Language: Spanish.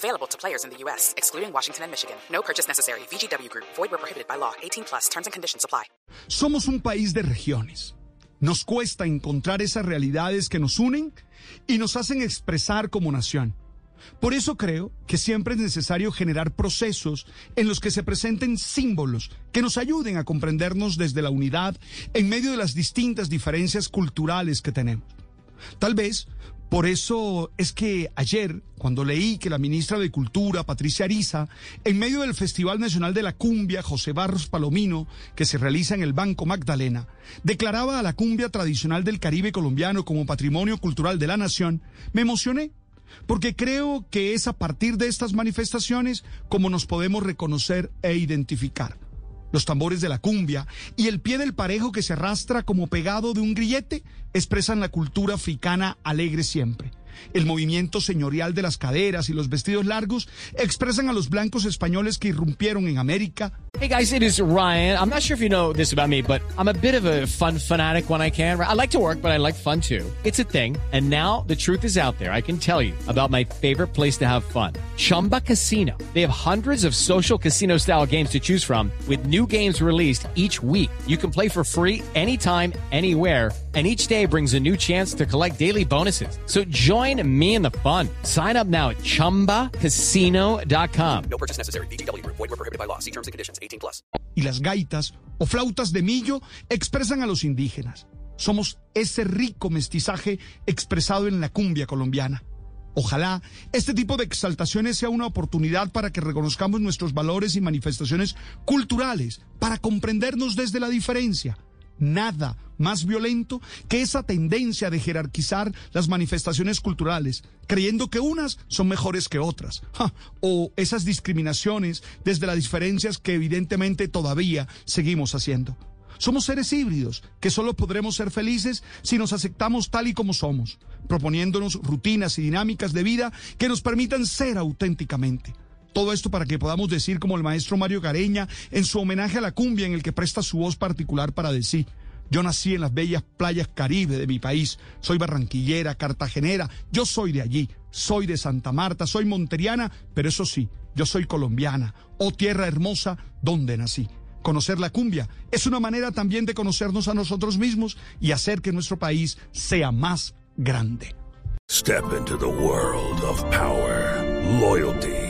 Available to players in the U.S., excluding Washington and Michigan. No purchase necessary. VGW Group. Void where prohibited by law. 18 plus. Terms and conditions apply. Somos un país de regiones. Nos cuesta encontrar esas realidades que nos unen y nos hacen expresar como nación. Por eso creo que siempre es necesario generar procesos en los que se presenten símbolos que nos ayuden a comprendernos desde la unidad en medio de las distintas diferencias culturales que tenemos. Tal vez por eso es que ayer, cuando leí que la ministra de Cultura, Patricia Ariza, en medio del Festival Nacional de la Cumbia, José Barros Palomino, que se realiza en el Banco Magdalena, declaraba a la cumbia tradicional del Caribe colombiano como patrimonio cultural de la nación, me emocioné. Porque creo que es a partir de estas manifestaciones como nos podemos reconocer e identificar los tambores de la cumbia y el pie del parejo que se arrastra como pegado de un grillete expresan la cultura africana alegre siempre. El movimiento señorial de las caderas y los vestidos largos expresan a los blancos españoles que irrumpieron en América. Hey guys, it is Ryan. I'm not sure if you know this about me, but I'm a bit of a fun fanatic when I can. I like to work, but I like fun too. It's a thing. And now the truth is out there. I can tell you about my favorite place to have fun. Chumba Casino. They have hundreds of social casino style games to choose from with new games released each week. You can play for free anytime, anywhere and each day brings a new chance to collect daily bonuses. So join me in the fun. Sign up now at ChumbaCasino.com. No purchase necessary. BGW. Void were prohibited by law. See terms and conditions. 18 plus. Y las gaitas o flautas de millo expresan a los indígenas. Somos ese rico mestizaje expresado en la cumbia colombiana. Ojalá este tipo de exaltaciones sea una oportunidad para que reconozcamos nuestros valores y manifestaciones culturales, para comprendernos desde la diferencia nada más violento que esa tendencia de jerarquizar las manifestaciones culturales, creyendo que unas son mejores que otras, o esas discriminaciones desde las diferencias que evidentemente todavía seguimos haciendo. Somos seres híbridos que solo podremos ser felices si nos aceptamos tal y como somos, proponiéndonos rutinas y dinámicas de vida que nos permitan ser auténticamente. Todo esto para que podamos decir como el maestro Mario Gareña en su homenaje a la cumbia en el que presta su voz particular para decir. Yo nací en las bellas playas caribe de mi país. Soy barranquillera, cartagenera. Yo soy de allí. Soy de Santa Marta, soy monteriana, pero eso sí, yo soy colombiana. Oh tierra hermosa, donde nací. Conocer la cumbia es una manera también de conocernos a nosotros mismos y hacer que nuestro país sea más grande. Step into the world of power, loyalty.